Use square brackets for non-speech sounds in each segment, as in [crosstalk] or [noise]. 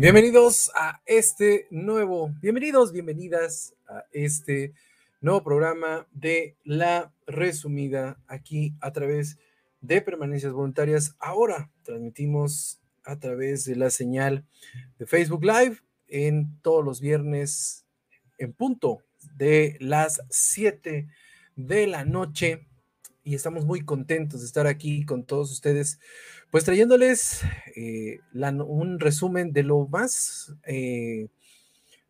Bienvenidos a este nuevo, bienvenidos, bienvenidas a este nuevo programa de La Resumida aquí a través de Permanencias Voluntarias. Ahora transmitimos a través de la señal de Facebook Live en todos los viernes en punto de las 7 de la noche y estamos muy contentos de estar aquí con todos ustedes, pues trayéndoles eh, un resumen de lo más, eh,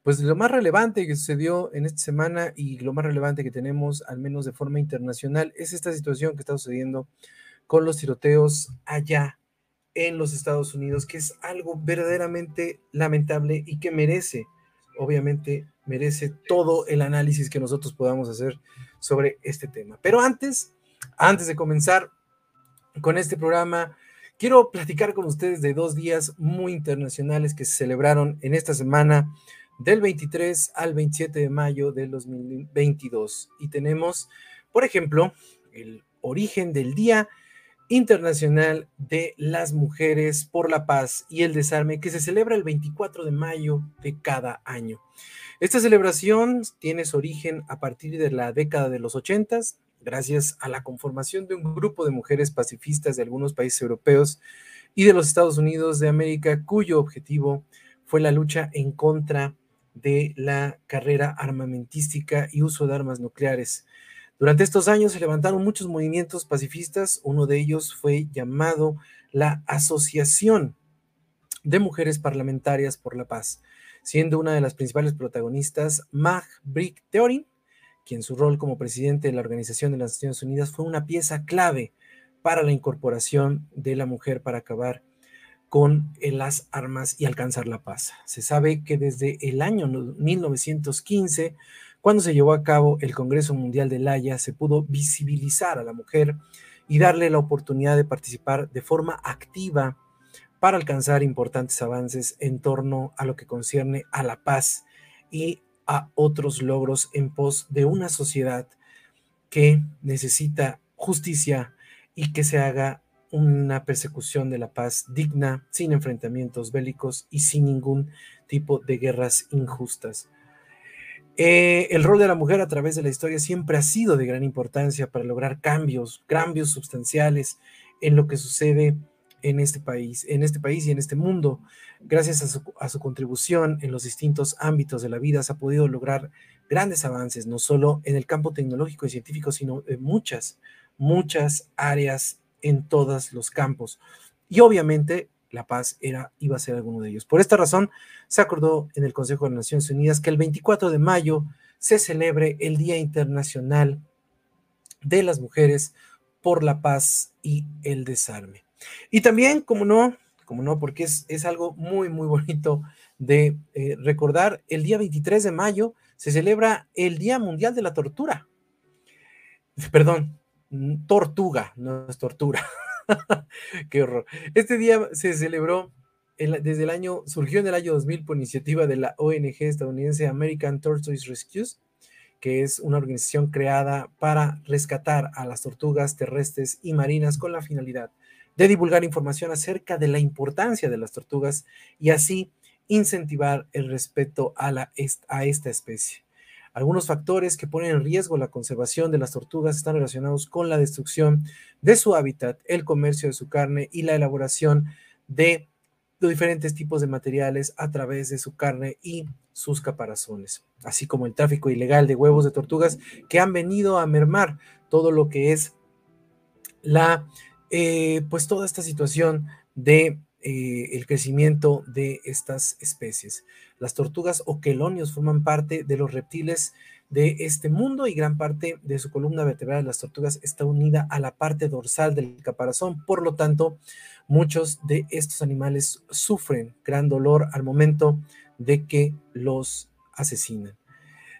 pues lo más relevante que sucedió en esta semana y lo más relevante que tenemos, al menos de forma internacional, es esta situación que está sucediendo con los tiroteos allá en los Estados Unidos, que es algo verdaderamente lamentable y que merece, obviamente, merece todo el análisis que nosotros podamos hacer sobre este tema. Pero antes, antes de comenzar con este programa, quiero platicar con ustedes de dos días muy internacionales que se celebraron en esta semana del 23 al 27 de mayo del 2022. Y tenemos, por ejemplo, el origen del Día Internacional de las Mujeres por la Paz y el Desarme, que se celebra el 24 de mayo de cada año. Esta celebración tiene su origen a partir de la década de los 80 gracias a la conformación de un grupo de mujeres pacifistas de algunos países europeos y de los Estados Unidos de América, cuyo objetivo fue la lucha en contra de la carrera armamentística y uso de armas nucleares. Durante estos años se levantaron muchos movimientos pacifistas, uno de ellos fue llamado la Asociación de Mujeres Parlamentarias por la Paz, siendo una de las principales protagonistas Mag Brick Theorin, quien su rol como presidente de la Organización de las Naciones Unidas fue una pieza clave para la incorporación de la mujer para acabar con las armas y alcanzar la paz. Se sabe que desde el año 1915, cuando se llevó a cabo el Congreso Mundial de La Haya, se pudo visibilizar a la mujer y darle la oportunidad de participar de forma activa para alcanzar importantes avances en torno a lo que concierne a la paz y a otros logros en pos de una sociedad que necesita justicia y que se haga una persecución de la paz digna, sin enfrentamientos bélicos y sin ningún tipo de guerras injustas. Eh, el rol de la mujer a través de la historia siempre ha sido de gran importancia para lograr cambios, cambios sustanciales en lo que sucede en este país, en este país y en este mundo. Gracias a su, contribución en los distintos ámbitos de la vida, se ha podido lograr grandes avances, no solo en el campo tecnológico y científico, sino en muchas, muchas áreas en todos los campos. Y obviamente la paz era, iba a ser alguno de ellos. Por esta razón, se acordó en el Consejo de Naciones Unidas que el 24 de mayo se celebre el Día Internacional de las Mujeres por la Paz y el Desarme. Y también, como no, como no, porque es, es algo muy, muy bonito de eh, recordar, el día 23 de mayo se celebra el Día Mundial de la Tortura. Perdón, tortuga, no es tortura. [laughs] Qué horror. Este día se celebró desde el año, surgió en el año 2000 por iniciativa de la ONG estadounidense American Tortoise Rescues, que es una organización creada para rescatar a las tortugas terrestres y marinas con la finalidad de divulgar información acerca de la importancia de las tortugas y así incentivar el respeto a, esta especie. Algunos factores que ponen en riesgo la conservación de las tortugas están relacionados con la destrucción de su hábitat, el comercio de su carne y la elaboración de diferentes tipos de materiales a través de su carne y sus caparazones, así como el tráfico ilegal de huevos de tortugas que han venido a mermar todo lo que es la eh, pues toda esta situación de eh, el crecimiento de estas especies. Las tortugas o quelonios forman parte de los reptiles de este mundo y gran parte de su columna vertebral de las tortugas está unida a la parte dorsal del caparazón. Por lo tanto, muchos de estos animales sufren gran dolor al momento de que los asesinan.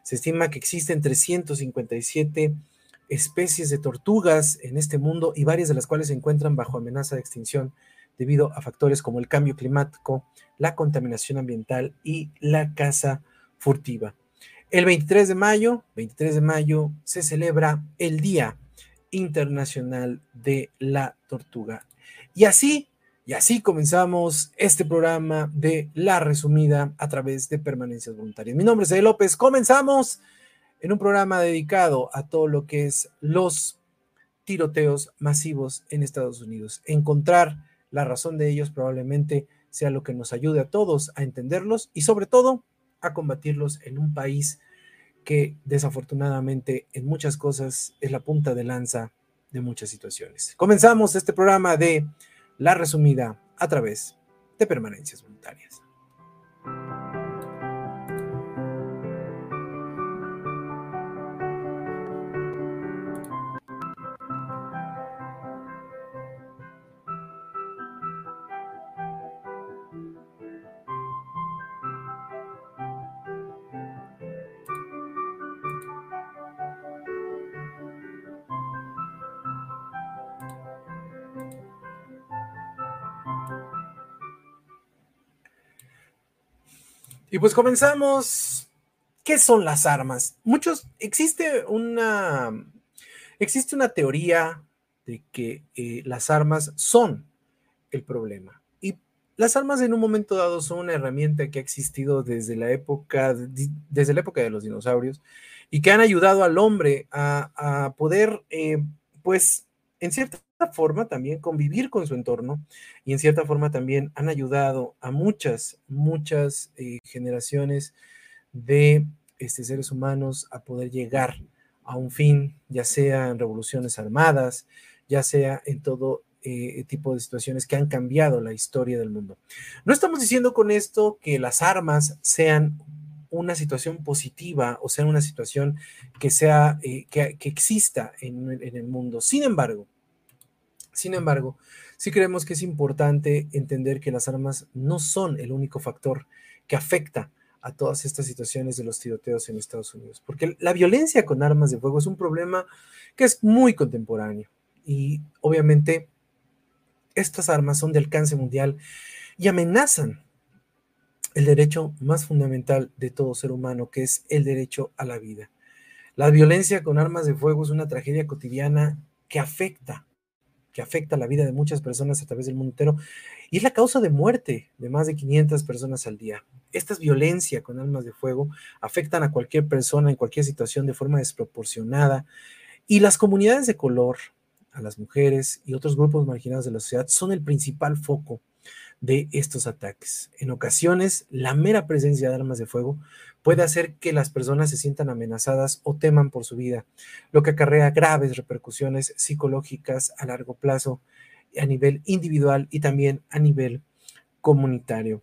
Se estima que existen 357 especies de tortugas en este mundo y varias de las cuales se encuentran bajo amenaza de extinción debido a factores como el cambio climático, la contaminación ambiental y la caza furtiva. El 23 de mayo, 23 de mayo se celebra el Día Internacional de la Tortuga. Y así Y así comenzamos este programa de La Resumida a través de Permanencias Voluntarias. Mi nombre es Ed López. Comenzamos en un programa dedicado a todo lo que es los tiroteos masivos en Estados Unidos. Encontrar la razón de ellos probablemente sea lo que nos ayude a todos a entenderlos y sobre todo a combatirlos en un país que desafortunadamente en muchas cosas es la punta de lanza de muchas situaciones. Comenzamos este programa de La Resumida a través de permanencias voluntarias. Y pues comenzamos. ¿Qué son las armas? Muchos, existe una, existe una teoría de que eh, las armas son el problema. Y las armas en un momento dado son una herramienta que ha existido desde la época, desde la época de los dinosaurios y que han ayudado al hombre a, poder, eh, pues, en cierta forma también convivir con su entorno y en cierta forma también han ayudado a muchas, muchas eh, generaciones de este, seres humanos a poder llegar a un fin, ya sea en revoluciones armadas, ya sea en todo eh, tipo de situaciones que han cambiado la historia del mundo. No estamos diciendo con esto que las armas sean una situación positiva o sea una situación que sea eh, que, exista en, en el mundo. Sin embargo, sin embargo, sí creemos que es importante entender que las armas no son el único factor que afecta a todas estas situaciones de los tiroteos en Estados Unidos, porque la violencia con armas de fuego es un problema que es muy contemporáneo y obviamente estas armas son de alcance mundial y amenazan el derecho más fundamental de todo ser humano, que es el derecho a la vida. La violencia con armas de fuego es una tragedia cotidiana que afecta que afecta la vida de muchas personas a través del mundo entero y es la causa de muerte de más de 500 personas al día. Estas violencia con armas de fuego afectan a cualquier persona en cualquier situación de forma desproporcionada y las comunidades de color, a las mujeres y otros grupos marginados de la sociedad son el principal foco de estos ataques. En ocasiones, la mera presencia de armas de fuego puede hacer que las personas se sientan amenazadas o teman por su vida, lo que acarrea graves repercusiones psicológicas a largo plazo a nivel individual y también a nivel comunitario.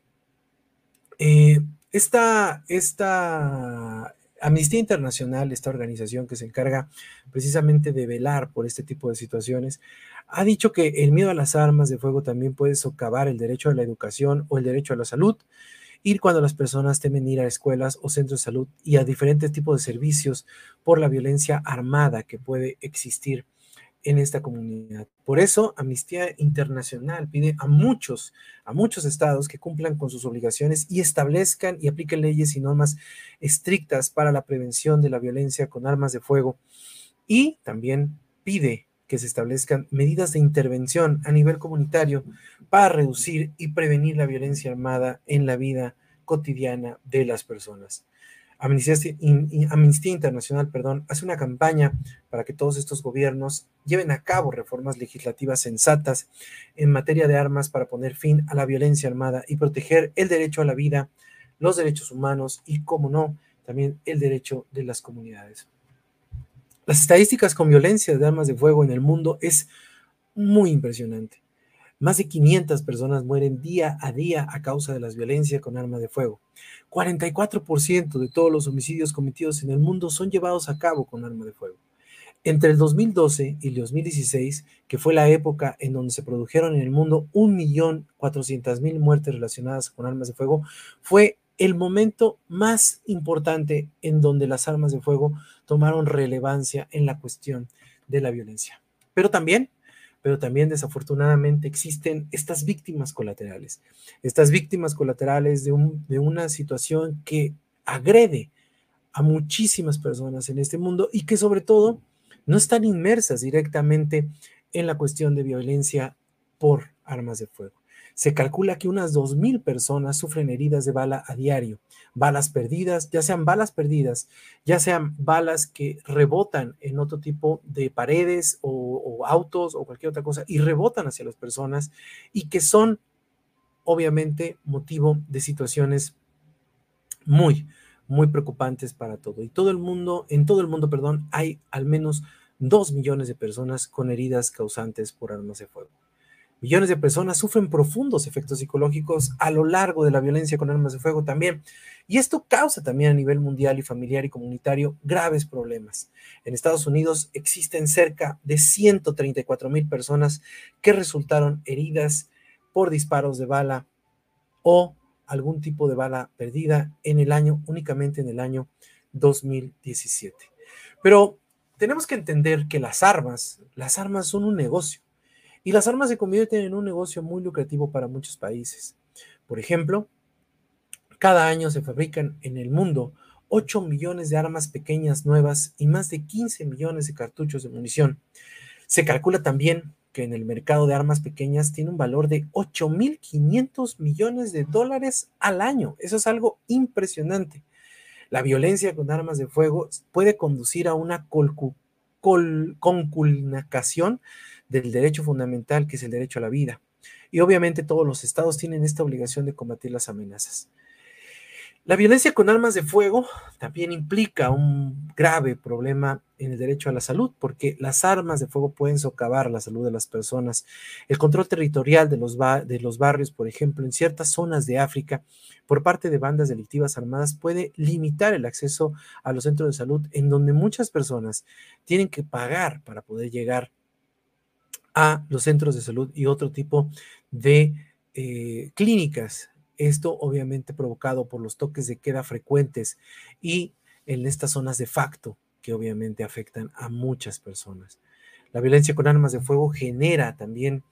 Eh, esta, esta Amnistía Internacional, esta organización que se encarga precisamente de velar por este tipo de situaciones, ha dicho que el miedo a las armas de fuego también puede socavar el derecho a la educación o el derecho a la salud, ir cuando las personas temen ir a escuelas o centros de salud y a diferentes tipos de servicios por la violencia armada que puede existir en esta comunidad. Por eso, Amnistía Internacional pide a muchos, a muchos estados que cumplan con sus obligaciones y establezcan y apliquen leyes y normas estrictas para la prevención de la violencia con armas de fuego. Y también pide que se establezcan medidas de intervención a nivel comunitario para reducir y prevenir la violencia armada en la vida cotidiana de las personas. Amnistía, Internacional perdón, hace una campaña para que todos estos gobiernos lleven a cabo reformas legislativas sensatas en materia de armas para poner fin a la violencia armada y proteger el derecho a la vida, los derechos humanos y, como no, también el derecho de las comunidades. Las estadísticas con violencia de armas de fuego en el mundo es muy impresionante. Más de 500 personas mueren día a día a causa de las violencias con armas de fuego. 44% de todos los homicidios cometidos en el mundo son llevados a cabo con arma de fuego. Entre el 2012 y el 2016, que fue la época en donde se produjeron en el mundo 1.400.000 muertes relacionadas con armas de fuego, fue el momento más importante en donde las armas de fuego tomaron relevancia en la cuestión de la violencia. Pero también, pero también desafortunadamente existen estas víctimas colaterales, estas víctimas colaterales de, una situación que agrede a muchísimas personas en este mundo y que sobre todo no están inmersas directamente en la cuestión de violencia por armas de fuego. Se calcula que unas 2.000 personas sufren heridas de bala a diario, balas perdidas, ya sean balas perdidas, ya sean balas que rebotan en otro tipo de paredes o, o autos o cualquier otra cosa y rebotan hacia las personas y que son obviamente motivo de situaciones muy, muy preocupantes para todo. Y todo el mundo, en todo el mundo, perdón, hay al menos dos millones de personas con heridas causantes por armas de fuego. Millones de personas sufren profundos efectos psicológicos a lo largo de la violencia con armas de fuego también. Y esto causa también a nivel mundial y familiar y comunitario graves problemas. En Estados Unidos existen cerca de 134 mil personas que resultaron heridas por disparos de bala o algún tipo de bala perdida en el año, únicamente en el año 2017. Pero tenemos que entender que las armas, las armas son un negocio y las armas se convierten en un negocio muy lucrativo para muchos países. Por ejemplo, cada año se fabrican en el mundo 8 millones de armas pequeñas nuevas y más de 15 millones de cartuchos de munición. Se calcula también que en el mercado de armas pequeñas tiene un valor de 8.500 millones de dólares al año. Eso es algo impresionante. La violencia con armas de fuego puede conducir a una conculcación del derecho fundamental, que es el derecho a la vida. Y obviamente todos los estados tienen esta obligación de combatir las amenazas. La violencia con armas de fuego también implica un grave problema en el derecho a la salud, porque las armas de fuego pueden socavar la salud de las personas. El control territorial de los, de los barrios, por ejemplo, en ciertas zonas de África, por parte de bandas delictivas armadas, puede limitar el acceso a los centros de salud, en donde muchas personas tienen que pagar para poder llegar a los centros de salud y otro tipo de eh, clínicas esto obviamente provocado por los toques de queda frecuentes y en estas zonas de facto que obviamente afectan a muchas personas. La violencia con armas de fuego genera también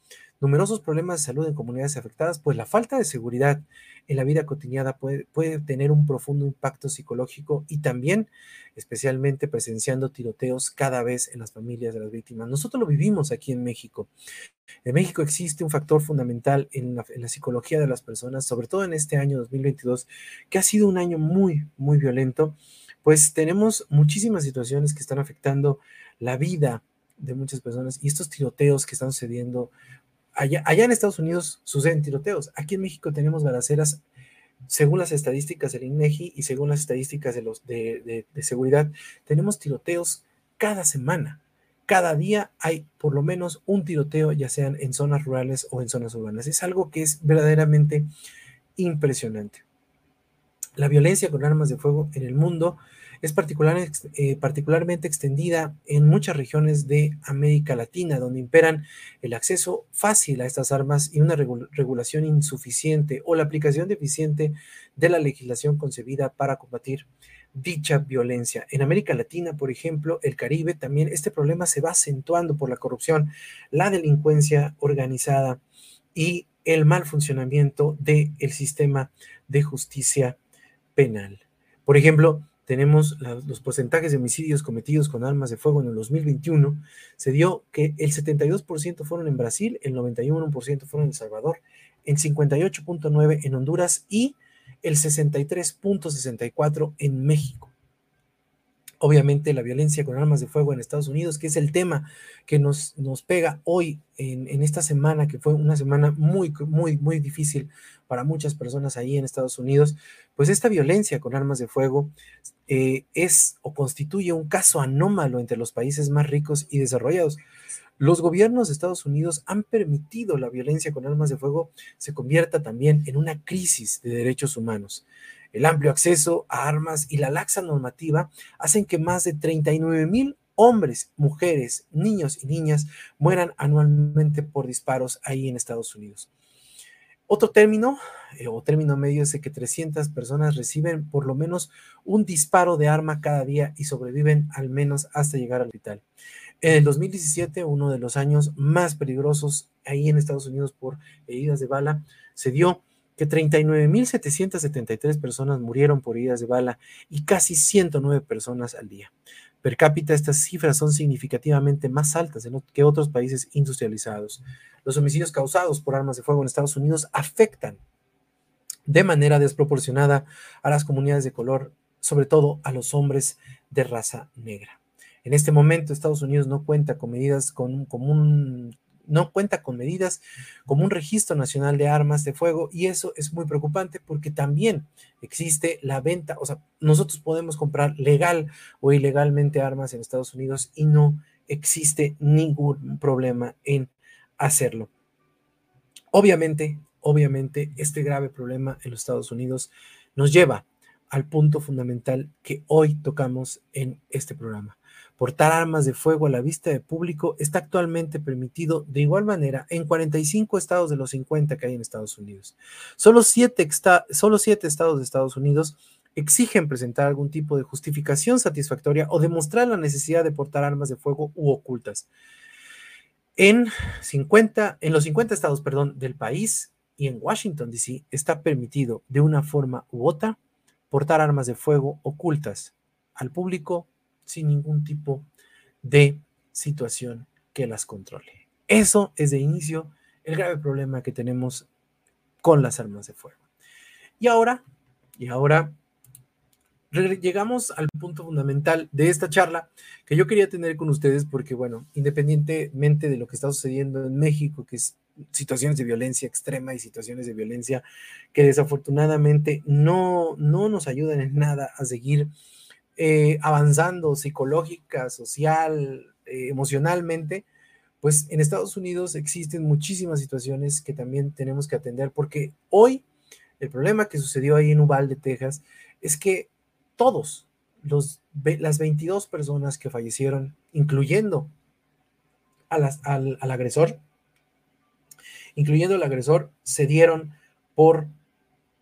numerosos problemas de salud en comunidades afectadas, pues la falta de seguridad en la vida cotidiana puede, tener un profundo impacto psicológico y también especialmente presenciando tiroteos cada vez en las familias de las víctimas. Nosotros lo vivimos aquí en México. En México existe un factor fundamental en la psicología de las personas, sobre todo en este año 2022, que ha sido un año muy, muy violento, pues tenemos muchísimas situaciones que están afectando la vida de muchas personas y estos tiroteos que están sucediendo allá, en Estados Unidos suceden tiroteos. Aquí en México tenemos balaceras, según las estadísticas del INEGI y según las estadísticas de, los, de, seguridad, tenemos tiroteos cada semana. Cada día hay por lo menos un tiroteo, ya sean en zonas rurales o en zonas urbanas. Es algo que es verdaderamente impresionante. La violencia con armas de fuego en el mundo es particular, eh, particularmente extendida en muchas regiones de América Latina, donde imperan el acceso fácil a estas armas y una regulación insuficiente o la aplicación deficiente de la legislación concebida para combatir dicha violencia. En América Latina, por ejemplo, el Caribe, también este problema se va acentuando por la corrupción, la delincuencia organizada y el mal funcionamiento del sistema de justicia penal. Por ejemplo, tenemos los porcentajes de homicidios cometidos con armas de fuego en el 2021, se dio que el 72% fueron en Brasil, el 91% fueron en El Salvador, el 58.9% en Honduras y el 63.64% en México. Obviamente la violencia con armas de fuego en Estados Unidos, que es el tema que nos, nos pega hoy en, en, esta semana, que fue una semana muy, muy, muy difícil para muchas personas ahí en Estados Unidos, pues esta violencia con armas de fuego eh, es o constituye un caso anómalo entre los países más ricos y desarrollados. Los gobiernos de Estados Unidos han permitido la violencia con armas de fuego se convierta también en una crisis de derechos humanos. El amplio acceso a armas y la laxa normativa hacen que más de 39 mil hombres, mujeres, niños y niñas mueran anualmente por disparos ahí en Estados Unidos. Otro término eh, o término medio es que 300 personas reciben por lo menos un disparo de arma cada día y sobreviven al menos hasta llegar al hospital. En el 2017, uno de los años más peligrosos ahí en Estados Unidos por heridas de bala, se dio que 39.773 personas murieron por heridas de bala y casi 109 personas al día. Per cápita estas cifras son significativamente más altas que otros países industrializados. Los homicidios causados por armas de fuego en Estados Unidos afectan de manera desproporcionada a las comunidades de color, sobre todo a los hombres de raza negra. En este momento, Estados Unidos no cuenta con medidas con, un, no cuenta con medidas como un registro nacional de armas de fuego y eso es muy preocupante porque también existe la venta, o sea, nosotros podemos comprar legal o ilegalmente armas en Estados Unidos y no existe ningún problema en hacerlo. Obviamente, obviamente, este grave problema en los Estados Unidos nos lleva al punto fundamental que hoy tocamos en este programa. Portar armas de fuego a la vista de público está actualmente permitido de igual manera en 45 estados de los 50 que hay en Estados Unidos. Solo siete, solo siete estados de Estados Unidos exigen presentar algún tipo de justificación satisfactoria o demostrar la necesidad de portar armas de fuego u ocultas. En, 50, en los 50 estados perdón, del país y en Washington, D.C., está permitido de una forma u otra portar armas de fuego ocultas al público sin ningún tipo de situación que las controle. Eso es de inicio el grave problema que tenemos con las armas de fuego. Y ahora, y ahora llegamos al punto fundamental de esta charla que yo quería tener con ustedes porque, bueno, independientemente de lo que está sucediendo en México, que es situaciones de violencia extrema y situaciones de violencia que desafortunadamente no, no nos ayudan en nada a seguir eh, avanzando psicológica, social, eh, emocionalmente, pues en Estados Unidos existen muchísimas situaciones que también tenemos que atender, porque hoy el problema que sucedió ahí en Uvalde, Texas, es que todos los, las 22 personas que fallecieron, incluyendo al, al, agresor, incluyendo al agresor, se dieron por,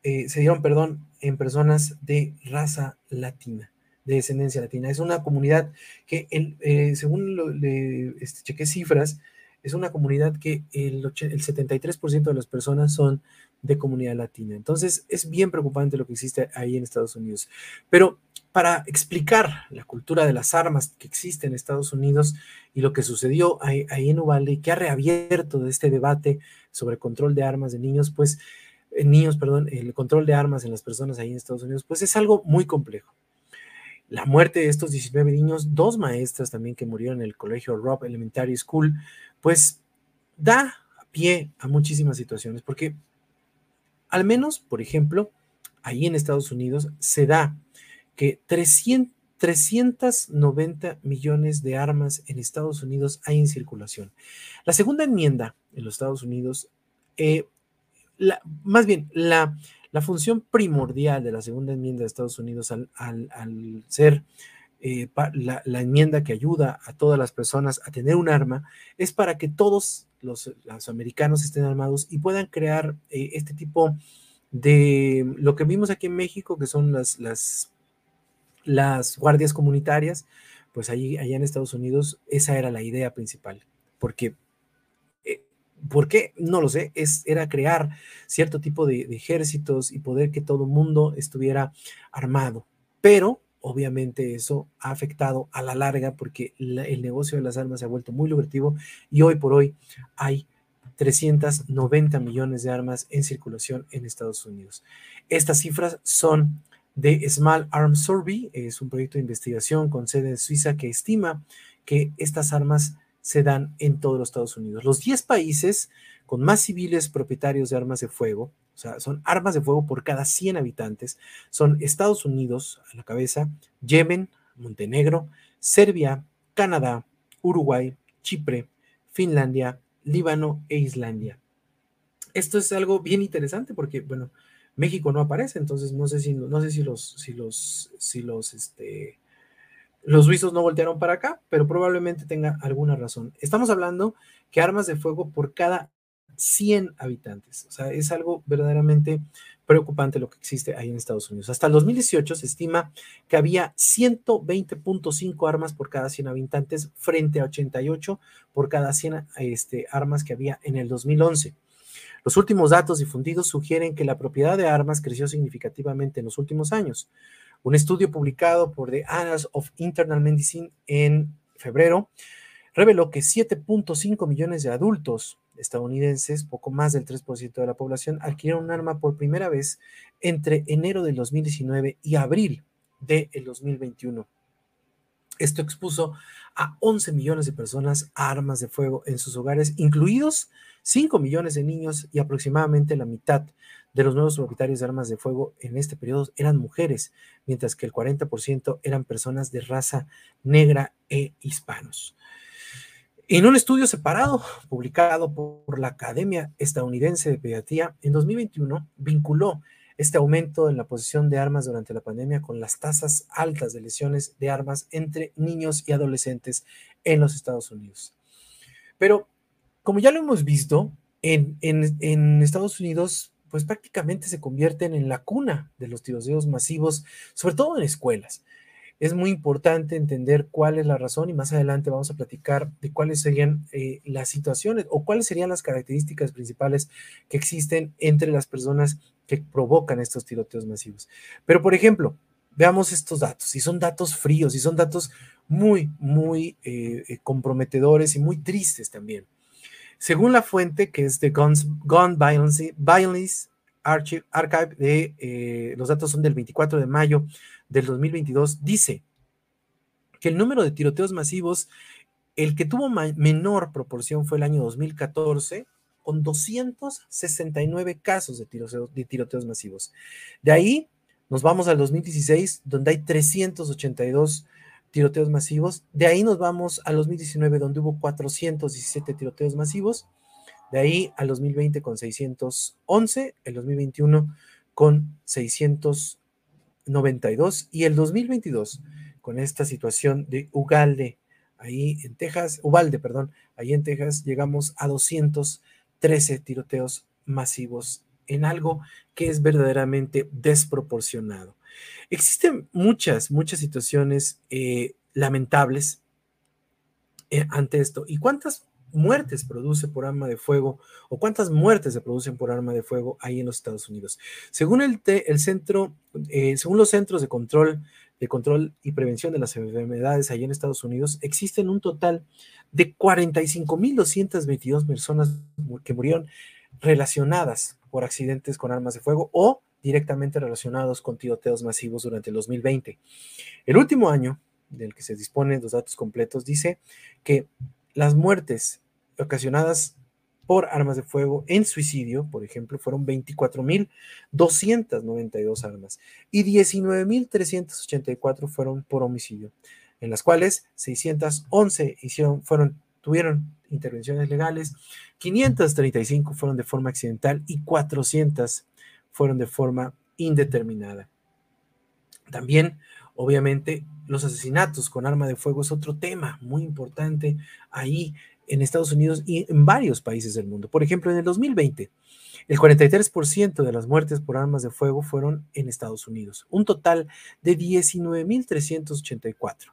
eh, se dieron, perdón, en personas de raza latina de descendencia latina. Es una comunidad que, eh, según lo, le, este, chequé cifras, es una comunidad que el, el 73% de las personas son de comunidad latina. Entonces, es bien preocupante lo que existe ahí en Estados Unidos. Pero para explicar la cultura de las armas que existe en Estados Unidos y lo que sucedió ahí, en Uvalde que ha reabierto este debate sobre control de armas de niños, pues, eh, niños, perdón, el control de armas en las personas ahí en Estados Unidos, pues es algo muy complejo la muerte de estos 19 niños, dos maestras también que murieron en el colegio Rob Elementary School, pues da pie a muchísimas situaciones, porque al menos, por ejemplo, ahí en Estados Unidos se da que 300, 390 millones de armas en Estados Unidos hay en circulación. La segunda enmienda en los Estados Unidos, eh, más bien, la, la función primordial de la segunda enmienda de Estados Unidos al, ser eh, la, enmienda que ayuda a todas las personas a tener un arma es para que todos los, americanos estén armados y puedan crear eh, este tipo de lo que vimos aquí en México, que son las, las, las guardias comunitarias, pues allí, allá en Estados Unidos esa era la idea principal, porque ¿Por qué? No lo sé. Es, era crear cierto tipo de, ejércitos y poder que todo mundo estuviera armado. Pero obviamente eso ha afectado a la larga porque el negocio de las armas se ha vuelto muy lucrativo y hoy por hoy hay 390 millones de armas en circulación en Estados Unidos. Estas cifras son de Small Arms Survey, es un proyecto de investigación con sede en Suiza que estima que estas armas se dan en todos los Estados Unidos. Los 10 países con más civiles propietarios de armas de fuego, o sea, son armas de fuego por cada 100 habitantes, son Estados Unidos a la cabeza, Yemen, Montenegro, Serbia, Canadá, Uruguay, Chipre, Finlandia, Líbano e Islandia. Esto es algo bien interesante porque, bueno, México no aparece, entonces no sé si, no sé si los, si los, si los, este, los suizos no voltearon para acá, pero probablemente tenga alguna razón. Estamos hablando que armas de fuego por cada 100 habitantes. O sea, es algo verdaderamente preocupante lo que existe ahí en Estados Unidos. Hasta el 2018 se estima que había 120.5 armas por cada 100 habitantes frente a 88 por cada 100 este, armas que había en el 2011. Los últimos datos difundidos sugieren que la propiedad de armas creció significativamente en los últimos años Un estudio publicado por The Annals of Internal Medicine en febrero reveló que 7.5 millones de adultos estadounidenses, poco más del 3% de la población, adquirieron un arma por primera vez entre enero del 2019 y abril del 2021. Esto expuso a 11 millones de personas a armas de fuego en sus hogares, incluidos 5 millones de niños y aproximadamente la mitad de los nuevos propietarios de armas de fuego en este periodo eran mujeres, mientras que el 40% eran personas de raza negra e hispanos. En un estudio separado publicado por la Academia Estadounidense de Pediatría en 2021, vinculó este aumento en la posesión de armas durante la pandemia con las tasas altas de lesiones de armas entre niños y adolescentes en los Estados Unidos. Pero, como ya lo hemos visto, en, en Estados Unidos, pues prácticamente se convierten en la cuna de los tiroteos masivos, sobre todo en escuelas es muy importante entender cuál es la razón y más adelante vamos a platicar de cuáles serían eh, las situaciones o cuáles serían las características principales que existen entre las personas que provocan estos tiroteos masivos. Pero, por ejemplo, veamos estos datos, y son datos fríos, y son datos muy, muy eh, eh, comprometedores y muy tristes también. Según la fuente, que es de Guns, Gun Violence, Archive, de, los datos son del 24 de mayo del 2022 dice que el número de tiroteos masivos, el que tuvo menor proporción fue el año 2014, con 269 casos de tiroteos, de tiroteos masivos. De ahí nos vamos al 2016, donde hay 382 tiroteos masivos. De ahí nos vamos al 2019, donde hubo 417 tiroteos masivos. De ahí al 2020 con 611, el 2021 con 600 92 y el 2022 con esta situación de Ugalde, ahí en Texas, Ubalde, perdón, ahí en Texas llegamos a 213 tiroteos masivos en algo que es verdaderamente desproporcionado. Existen muchas, muchas situaciones eh, lamentables eh, ante esto. ¿Y cuántas muertes produce por arma de fuego o cuántas muertes se producen por arma de fuego ahí en los Estados Unidos. Según el, el centro, eh, según los centros de control, de control y prevención de las enfermedades ahí en Estados Unidos, existen un total de 45.222 personas que murieron relacionadas por accidentes con armas de fuego o directamente relacionados con tiroteos masivos durante el 2020. El último año del que se disponen los datos completos dice que las muertes ocasionadas por armas de fuego en suicidio, por ejemplo, fueron 24.292 armas y 19.384 fueron por homicidio, en las cuales 611 hicieron, fueron, tuvieron intervenciones legales, 535 fueron de forma accidental y 400 fueron de forma indeterminada. También, obviamente, los asesinatos con arma de fuego es otro tema muy importante ahí en Estados Unidos y en varios países del mundo. Por ejemplo, en el 2020, el 43% de las muertes por armas de fuego fueron en Estados Unidos, un total de 19.384.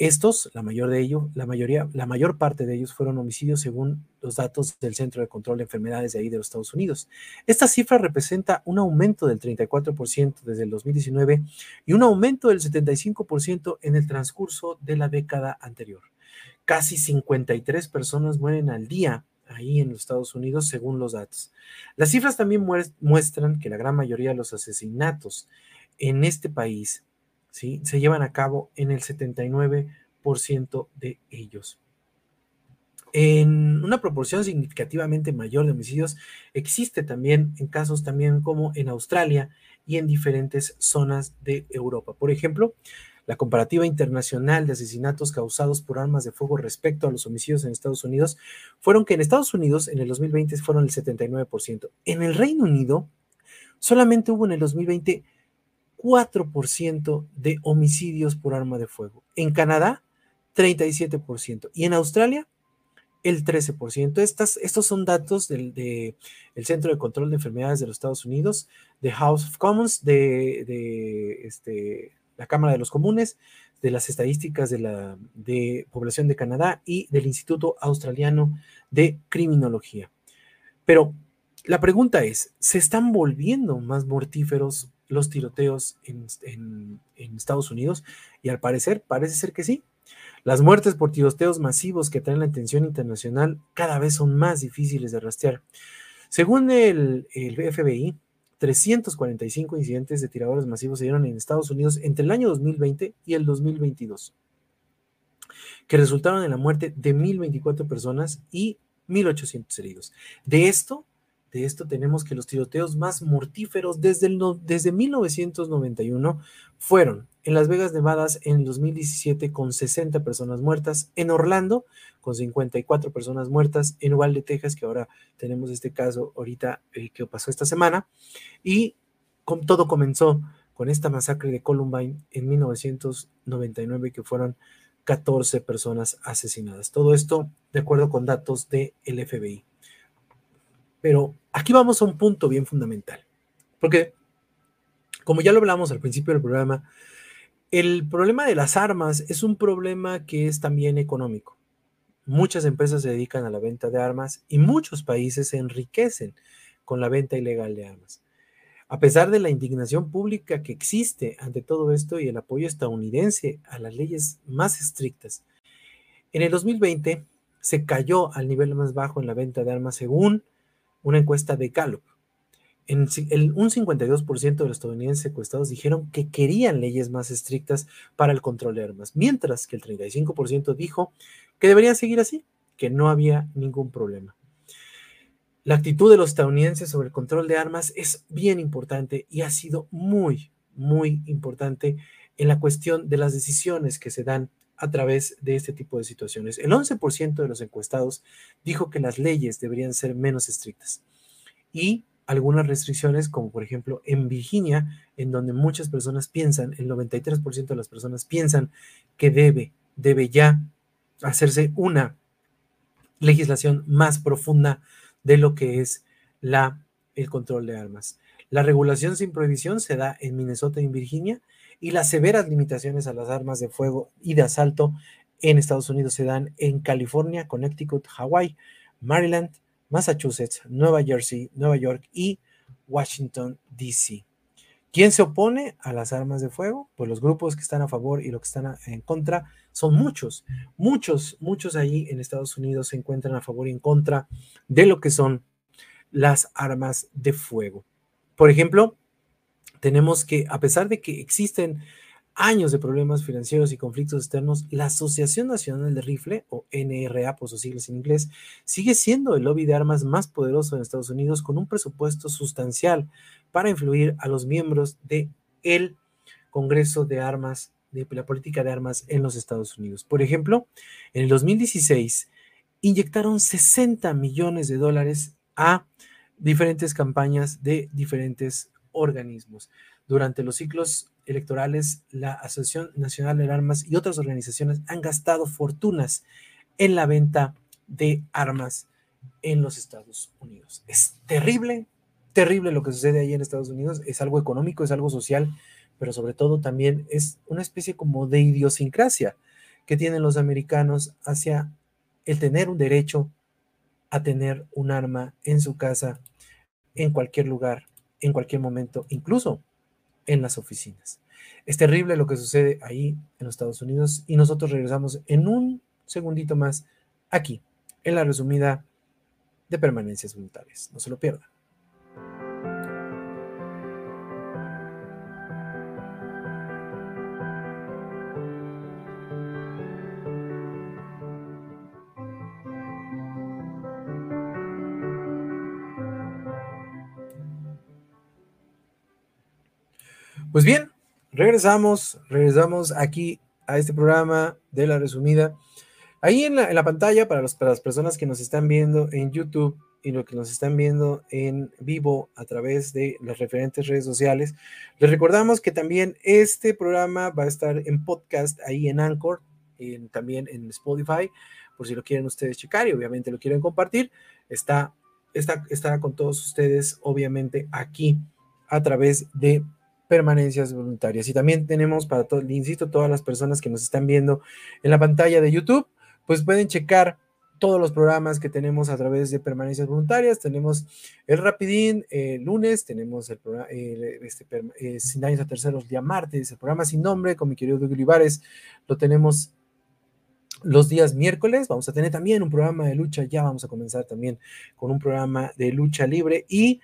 Estos, la mayor de ellos, la mayoría, la mayor parte de ellos fueron homicidios según los datos del Centro de Control de Enfermedades de ahí de los Estados Unidos. Esta cifra representa un aumento del 34% desde el 2019 y un aumento del 75% en el transcurso de la década anterior. Casi 53 personas mueren al día ahí en los Estados Unidos, según los datos. Las cifras también muestran que la gran mayoría de los asesinatos en este país ¿sí? se llevan a cabo en el 79% de ellos. En una proporción significativamente mayor de homicidios existe también en casos también como en Australia y en diferentes zonas de Europa. Por ejemplo, la comparativa internacional de asesinatos causados por armas de fuego respecto a los homicidios en Estados Unidos fueron que en Estados Unidos en el 2020 fueron el 79%. En el Reino Unido solamente hubo en el 2020 4% de homicidios por arma de fuego. En Canadá, 37%. Y en Australia, el 13%. Estas, estos son datos del de, Centro de Control de Enfermedades de los Estados Unidos, de House of Commons, de, de este, la Cámara de los Comunes, de las estadísticas de la de población de Canadá y del Instituto Australiano de Criminología. Pero la pregunta es, ¿se están volviendo más mortíferos los tiroteos en, Estados Unidos? Y al parecer, parece ser que sí. Las muertes por tiroteos masivos que traen la atención internacional cada vez son más difíciles de rastrear. Según el, FBI, 345 incidentes de tiradores masivos se dieron en Estados Unidos entre el año 2020 y el 2022, que resultaron en la muerte de 1.024 personas y 1.800 heridos. De esto, de esto tenemos que los tiroteos más mortíferos desde, el desde 1991 fueron en Las Vegas, Nevada, en 2017 con 60 personas muertas, en Orlando con 54 personas muertas, en Uvalde, Texas, que ahora tenemos este caso ahorita eh, que pasó esta semana, y todo comenzó con esta masacre de Columbine en 1999, que fueron 14 personas asesinadas. Todo esto de acuerdo con datos del FBI. Pero aquí vamos a un punto bien fundamental, porque como ya lo hablamos al principio del programa, el problema de las armas es un problema que es también económico. Muchas empresas se dedican a la venta de armas y muchos países se enriquecen con la venta ilegal de armas. A pesar de la indignación pública que existe ante todo esto y el apoyo estadounidense a las leyes más estrictas, en el 2020 se cayó al nivel más bajo en la venta de armas según una encuesta de Gallup un 52% de los estadounidenses secuestrados dijeron que querían leyes más estrictas para el control de armas, mientras que el 35% dijo que deberían seguir así, que no había ningún problema. La actitud de los estadounidenses sobre el control de armas es bien importante y ha sido muy, muy importante en la cuestión de las decisiones que se dan a través de este tipo de situaciones. El 11% de los encuestados dijo que las leyes deberían ser menos estrictas y algunas restricciones, como por ejemplo en Virginia, en donde muchas personas piensan, el 93% de las personas piensan que debe, debe ya hacerse una legislación más profunda de lo que es la, el control de armas. La regulación sin prohibición se da en Minnesota y en Virginia y las severas limitaciones a las armas de fuego y de asalto en Estados Unidos se dan en California, Connecticut, Hawaii, Maryland, Massachusetts, Nueva Jersey, Nueva York y Washington, D.C. ¿Quién se opone a las armas de fuego? Pues los grupos que están a favor y los que están en contra son muchos. Muchos, muchos ahí en Estados Unidos se encuentran a favor y en contra de lo que son las armas de fuego. Por ejemplo, tenemos que, a pesar de que existen años de problemas financieros y conflictos externos, la Asociación Nacional de Rifle, o NRA por sus siglas en inglés, sigue siendo el lobby de armas más poderoso en Estados Unidos con un presupuesto sustancial para influir a los miembros el Congreso de Armas, de la política de armas en los Estados Unidos. Por ejemplo, en el 2016 inyectaron 60 millones de dólares a diferentes campañas de diferentes organismos. Durante los ciclos electorales, la Asociación Nacional de Armas y otras organizaciones han gastado fortunas en la venta de armas en los Estados Unidos. Es terrible, terrible lo que sucede ahí en Estados Unidos. Es algo económico, es algo social, pero sobre todo también es una especie como de idiosincrasia que tienen los americanos hacia el tener un derecho a tener un arma en su casa, en cualquier lugar, en cualquier momento, incluso en las oficinas. Es terrible lo que sucede ahí en los Estados Unidos y nosotros regresamos en un segundito más aquí, en la resumida de permanencias voluntarias. No se lo pierdan. Pues bien, regresamos, regresamos aquí a este programa de la resumida. Ahí en la, pantalla, para, para, las personas que nos están viendo en YouTube y los que nos están viendo en vivo a través de las referentes redes sociales, les recordamos que también este programa va a estar en podcast ahí en Anchor, y también en Spotify, por si lo quieren ustedes checar y obviamente lo quieren compartir. Está, está, está con todos ustedes, obviamente, aquí a través de permanencias voluntarias. Y también tenemos para todo, insisto, todas las personas que nos están viendo en la pantalla de YouTube, pues pueden checar todos los programas que tenemos a través de permanencias voluntarias. Tenemos el Rapidín el lunes, tenemos el programa este, eh, Sin Daños a Terceros día martes, el programa Sin Nombre con mi querido Doug Olivares, lo tenemos los días miércoles. Vamos a tener también un programa de lucha, ya vamos a comenzar también con un programa de lucha libre y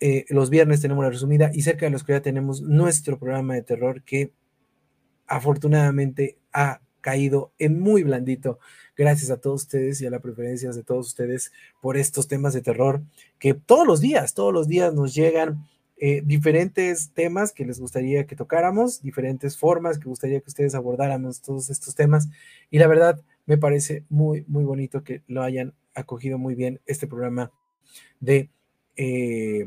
eh, los viernes tenemos la resumida y cerca de la oscuridad tenemos nuestro programa de terror que afortunadamente ha caído en muy blandito Gracias a todos ustedes y a las preferencias de todos ustedes por estos temas de terror que todos los días, todos los días nos llegan eh, diferentes temas que les gustaría que tocáramos, diferentes formas que gustaría que ustedes abordáramos todos estos temas. Y la verdad, me parece muy, muy bonito que lo hayan acogido muy bien este programa de eh,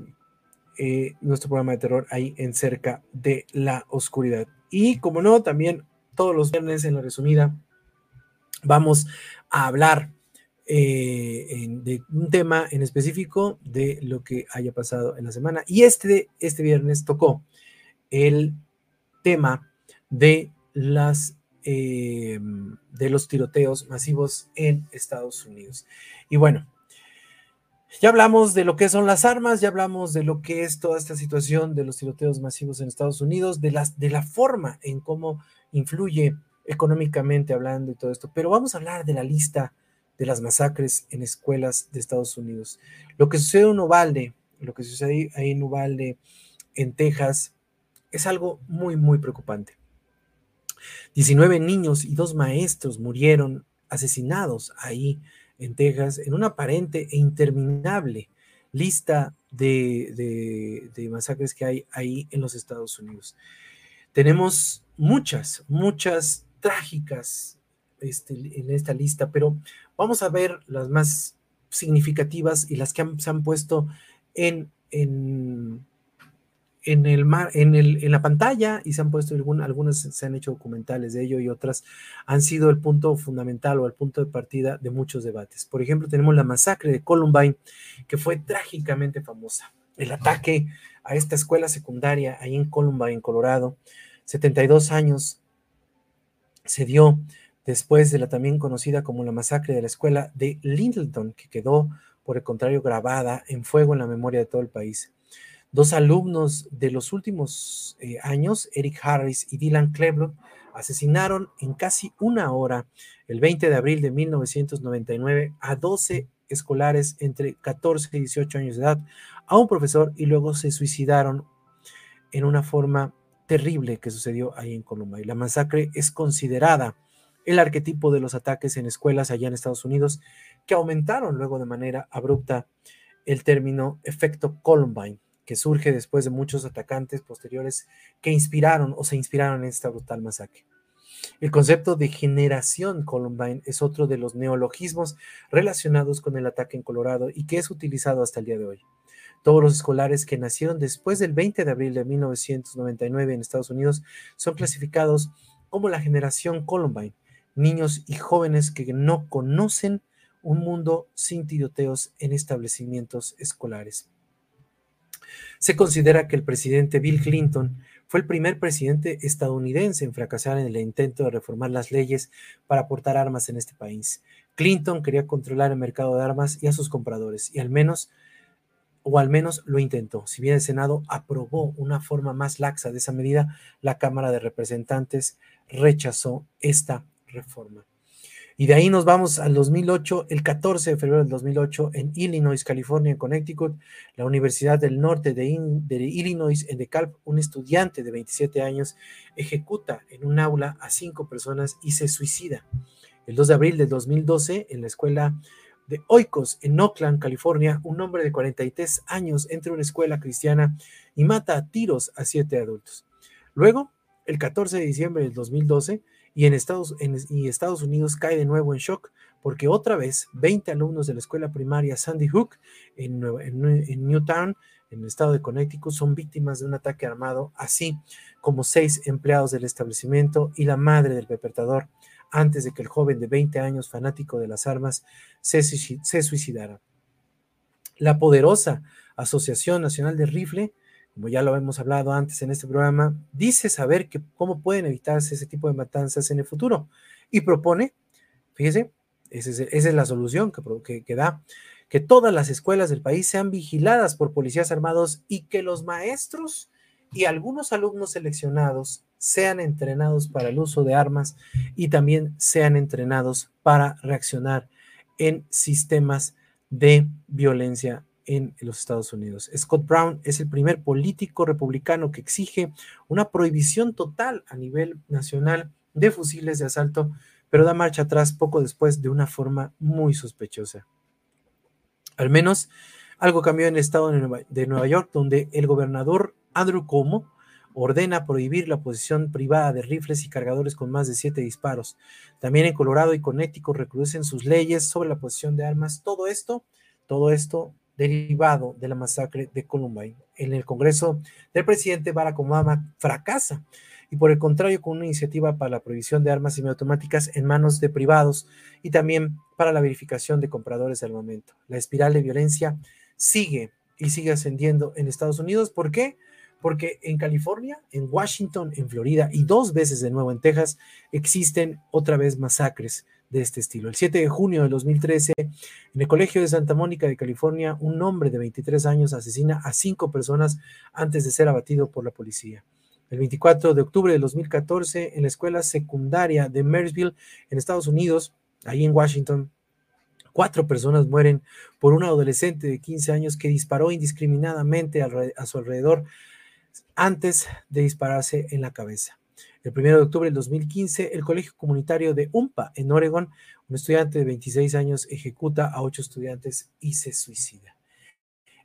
eh, nuestro programa de terror ahí en cerca de la oscuridad. Y como no, también todos los viernes en la resumida vamos a hablar eh, de un tema en específico de lo que haya pasado en la semana. Y este, este viernes tocó el tema de las eh, de los tiroteos masivos en Estados Unidos. Y bueno, ya hablamos de lo que son las armas, ya hablamos de lo que es toda esta situación de los tiroteos masivos en Estados Unidos, de, las, de la forma en cómo influye económicamente hablando y todo esto, pero vamos a hablar de la lista de las masacres en escuelas de Estados Unidos. Lo que sucede en Uvalde, lo que sucede ahí en Uvalde, en Texas, es algo muy, muy preocupante. 19 niños y dos maestros murieron asesinados ahí en Texas en una aparente e interminable lista de, de masacres que hay ahí en los Estados Unidos. Tenemos muchas, muchas trágicas este, en esta lista, pero vamos a ver las más significativas y las que se han puesto en, en, en el mar, en, el, en la pantalla y se han puesto algunas se han hecho documentales de ello y otras han sido el punto fundamental o el punto de partida de muchos debates. Por ejemplo, tenemos la masacre de Columbine, que fue trágicamente famosa. El ataque a esta escuela secundaria ahí en Columbine, Colorado, 72 años se dio después de la también conocida como la masacre de la escuela de Littleton, que quedó, por el contrario, grabada en fuego en la memoria de todo el país. Dos alumnos de los últimos eh, años, Eric Harris y Dylan Kleblock, asesinaron en casi una hora, el 20 de abril de 1999, a 12 escolares entre 14 y 18 años de edad, a un profesor y luego se suicidaron en una forma terrible que sucedió ahí en Columbine. La masacre es considerada el arquetipo de los ataques en escuelas allá en Estados Unidos, que aumentaron luego de manera abrupta el término efecto Columbine, que surge después de muchos atacantes posteriores que inspiraron o se inspiraron en esta brutal masacre. El concepto de generación Columbine es otro de los neologismos relacionados con el ataque en Colorado y que es utilizado hasta el día de hoy. Todos los escolares que nacieron después del 20 de abril de 1999 en Estados Unidos son clasificados como la generación Columbine, niños y jóvenes que no conocen un mundo sin tiroteos en establecimientos escolares. Se considera que el presidente Bill Clinton fue el primer presidente estadounidense en fracasar en el intento de reformar las leyes para aportar armas en este país. Clinton quería controlar el mercado de armas y a sus compradores, y al menos o al menos lo intentó. Si bien el Senado aprobó una forma más laxa de esa medida, la Cámara de Representantes rechazó esta reforma. Y de ahí nos vamos al 2008, el 14 de febrero del 2008, en Illinois, California, en Connecticut, la Universidad del Norte de, Illinois, en DeKalb, un estudiante de 27 años ejecuta en un aula a cinco personas y se suicida. El 2 de abril del 2012, en la escuela de Oikos, en Oakland, California, un hombre de 43 años entra a una escuela cristiana y mata a tiros a siete adultos. Luego, el 14 de diciembre del 2012, y en Estados, y Estados Unidos cae de nuevo en shock porque otra vez 20 alumnos de la escuela primaria Sandy Hook en, Newtown, en el estado de Connecticut, son víctimas de un ataque armado, así como seis empleados del establecimiento y la madre del perpetrador antes de que el joven de 20 años, fanático de las armas, se, suicidara. La poderosa Asociación Nacional de Rifle, como ya lo hemos hablado antes en este programa, dice saber que cómo pueden evitarse ese tipo de matanzas en el futuro y propone, fíjese, Esa es, la solución que, que da. Que todas las escuelas del país sean vigiladas por policías armados y que los maestros y algunos alumnos seleccionados sean entrenados para el uso de armas y también sean entrenados para reaccionar en sistemas de violencia en los Estados Unidos. Scott Brown es el primer político republicano que exige una prohibición total a nivel nacional de fusiles de asalto, pero da marcha atrás poco después de una forma muy sospechosa. Al menos algo cambió en el estado de Nueva, York, donde el gobernador Andrew Cuomo ordena prohibir la posesión privada de rifles y cargadores con más de siete disparos. También en Colorado y Connecticut recrudecen sus leyes sobre la posesión de armas. Todo esto, todo esto derivado de la masacre de Columbine. En el Congreso del presidente Barack Obama fracasa y por el contrario con una iniciativa para la prohibición de armas semiautomáticas en manos de privados y también para la verificación de compradores de armamento. La espiral de violencia sigue y sigue ascendiendo en Estados Unidos. ¿Por qué? Porque en California, en Washington, en Florida y dos veces de nuevo en Texas existen otra vez masacres de este estilo. El 7 de junio de 2013, en el Colegio de Santa Mónica de California, un hombre de 23 años asesina a cinco personas antes de ser abatido por la policía. El 24 de octubre de 2014, en la escuela secundaria de Marysville, en Estados Unidos, ahí en Washington, cuatro personas mueren por un adolescente de 15 años que disparó indiscriminadamente a su alrededor antes de dispararse en la cabeza. El 1 de octubre del 2015, el Colegio Comunitario de UMPA en Oregon, un estudiante de 26 años ejecuta a ocho estudiantes y se suicida.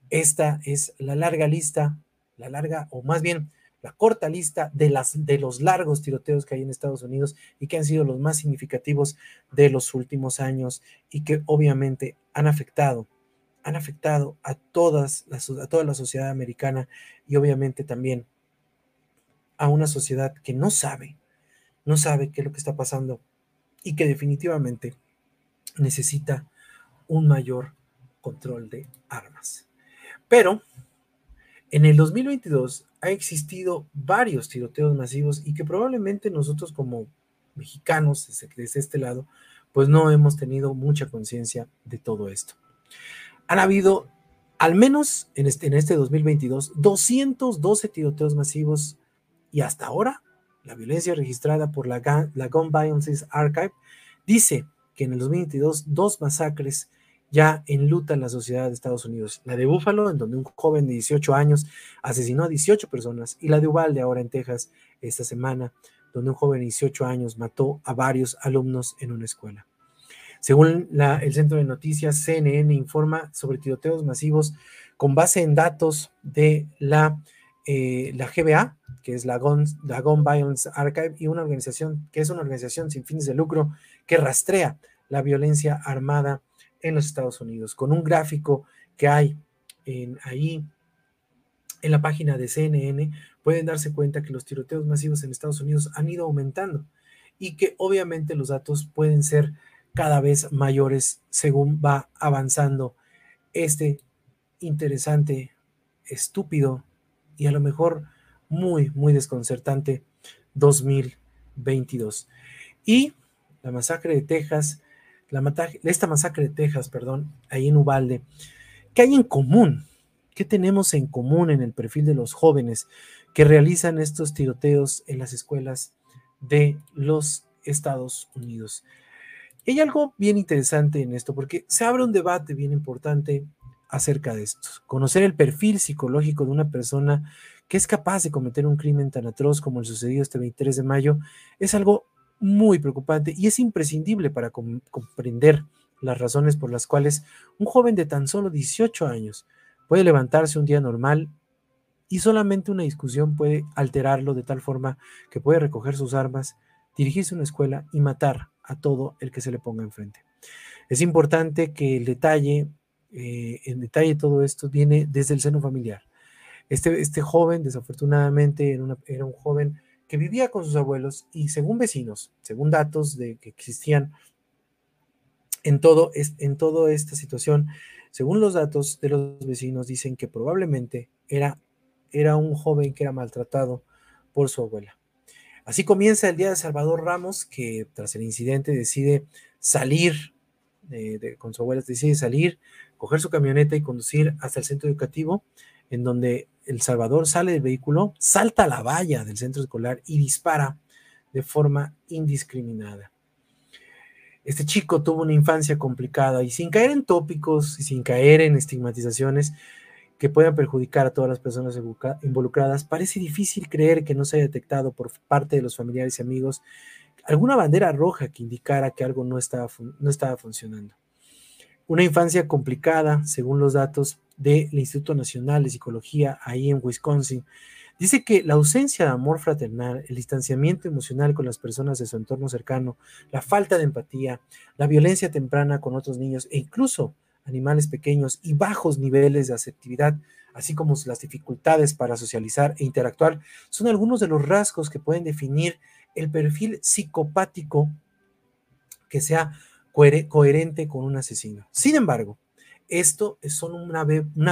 Esta es la larga lista, la larga, o más bien la corta lista de, las, de los largos tiroteos que hay en Estados Unidos y que han sido los más significativos de los últimos años y que obviamente han afectado, han afectado a, todas a toda la sociedad americana y obviamente también a una sociedad que no sabe, no sabe qué es lo que está pasando y que definitivamente necesita un mayor control de armas. Pero en el 2022 ha existido varios tiroteos masivos y que probablemente nosotros como mexicanos desde, este lado, pues no hemos tenido mucha conciencia de todo esto. Han habido, al menos en este, en este 2022, 212 tiroteos masivos y hasta ahora, la violencia registrada por la, Gun Violence Archive dice que en el 2022 dos masacres ya enlutan la sociedad de Estados Unidos. La de Buffalo, en donde un joven de 18 años asesinó a 18 personas, y la de Uvalde, ahora en Texas, esta semana, donde un joven de 18 años mató a varios alumnos en una escuela. Según el centro de noticias, CNN informa sobre tiroteos masivos con base en datos de la eh, la GBA, que es la Gun, Violence Archive, y una organización que es una organización sin fines de lucro que rastrea la violencia armada en los Estados Unidos, con un gráfico que hay en, ahí en la página de CNN, pueden darse cuenta que los tiroteos masivos en Estados Unidos han ido aumentando y que obviamente los datos pueden ser cada vez mayores según va avanzando este interesante, estúpido y a lo mejor muy, muy desconcertante 2022. Y la masacre de Texas, la esta masacre de Texas, perdón, ahí en Ubalde, ¿qué hay en común? ¿Qué tenemos en común en el perfil de los jóvenes que realizan estos tiroteos en las escuelas de los Estados Unidos? hay algo bien interesante en esto, porque se abre un debate bien importante acerca de esto. Conocer el perfil psicológico de una persona que es capaz de cometer un crimen tan atroz como el sucedido este 23 de mayo es algo muy preocupante y es imprescindible para comprender las razones por las cuales un joven de tan solo 18 años puede levantarse un día normal y solamente una discusión puede alterarlo de tal forma que puede recoger sus armas, dirigirse a una escuela y matar a todo el que se le ponga enfrente. Es importante que el detalle eh, en detalle todo esto viene desde el seno familiar. Este, este joven, desafortunadamente, era, un joven que vivía con sus abuelos y según vecinos, según datos de que existían en todo en toda esta situación, según los datos de los vecinos, dicen que probablemente era, era un joven que era maltratado por su abuela. Así comienza el día de Salvador Ramos, que tras el incidente decide salir con su abuela, decide salir, coger su camioneta y conducir hasta el centro educativo, en donde El Salvador sale del vehículo, salta a la valla del centro escolar y dispara de forma indiscriminada. Este chico tuvo una infancia complicada y sin caer en tópicos y sin caer en estigmatizaciones que puedan perjudicar a todas las personas involucradas, parece difícil creer que no se haya detectado por parte de los familiares y amigos alguna bandera roja que indicara que algo no estaba, no estaba funcionando. Una infancia complicada, según los datos del Instituto Nacional de Psicología ahí en Wisconsin, dice que la ausencia de amor fraternal, el distanciamiento emocional con las personas de su entorno cercano, la falta de empatía, la violencia temprana con otros niños e incluso animales pequeños y bajos niveles de asertividad, así como las dificultades para socializar e interactuar, son algunos de los rasgos que pueden definir el perfil psicopático que sea coherente con un asesino. Sin embargo, esto es solo una,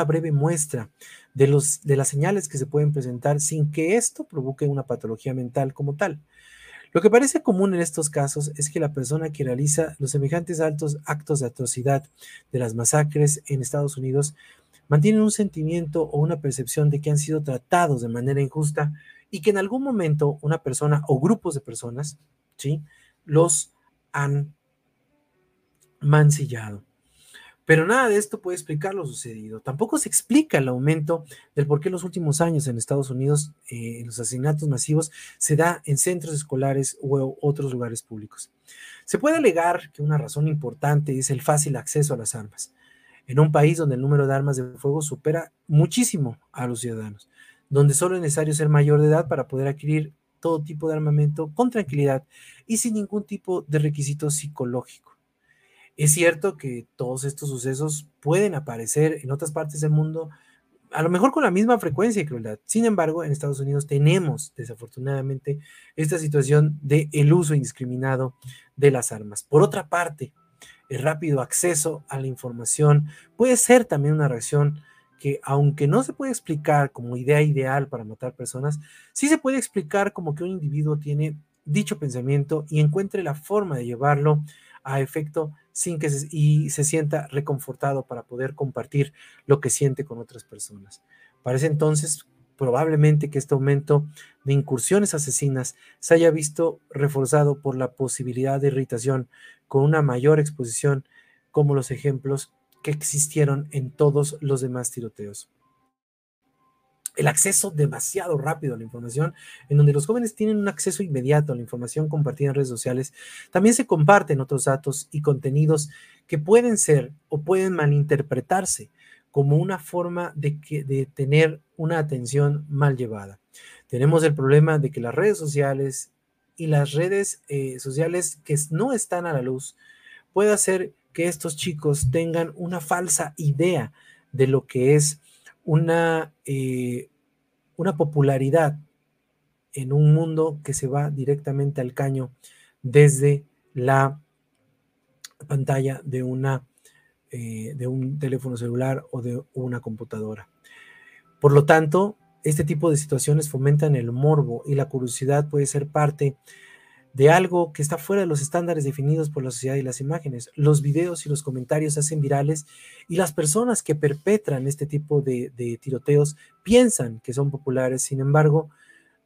breve muestra de, de las señales que se pueden presentar sin que esto provoque una patología mental como tal. Lo que parece común en estos casos es que la persona que realiza los semejantes altos actos de atrocidad de las masacres en Estados Unidos mantienen un sentimiento o una percepción de que han sido tratados de manera injusta y que en algún momento una persona o grupos de personas, ¿sí? Los han mancillado. Pero nada de esto puede explicar lo sucedido. Tampoco se explica el aumento del por qué en los últimos años en Estados Unidos eh, los asesinatos masivos se da en centros escolares u otros lugares públicos. Se puede alegar que una razón importante es el fácil acceso a las armas. En un país donde el número de armas de fuego supera muchísimo a los ciudadanos, donde solo es necesario ser mayor de edad para poder adquirir todo tipo de armamento con tranquilidad y sin ningún tipo de requisito psicológico. Es cierto que todos estos sucesos pueden aparecer en otras partes del mundo, a lo mejor con la misma frecuencia y crueldad. Sin embargo, en Estados Unidos tenemos desafortunadamente esta situación de el uso indiscriminado de las armas. Por otra parte, el rápido acceso a la información puede ser también una reacción que aunque no se puede explicar como idea ideal para matar personas, sí se puede explicar como que un individuo tiene dicho pensamiento y encuentre la forma de llevarlo a efecto sin que se, y se sienta reconfortado para poder compartir lo que siente con otras personas. Parece entonces probablemente que este aumento de incursiones asesinas se haya visto reforzado por la posibilidad de irritación con una mayor exposición como los ejemplos que existieron en todos los demás tiroteos el acceso demasiado rápido a la información, en donde los jóvenes tienen un acceso inmediato a la información compartida en redes sociales, también se comparten otros datos y contenidos que pueden ser o pueden malinterpretarse como una forma de, que, de tener una atención mal llevada. Tenemos el problema de que las redes sociales y las redes eh, sociales que no están a la luz puede hacer que estos chicos tengan una falsa idea de lo que es una, eh, una popularidad en un mundo que se va directamente al caño desde la pantalla de, una, eh, de un teléfono celular o de una computadora. Por lo tanto, este tipo de situaciones fomentan el morbo y la curiosidad puede ser parte de algo que está fuera de los estándares definidos por la sociedad y las imágenes. Los videos y los comentarios se hacen virales y las personas que perpetran este tipo de, tiroteos piensan que son populares, sin embargo,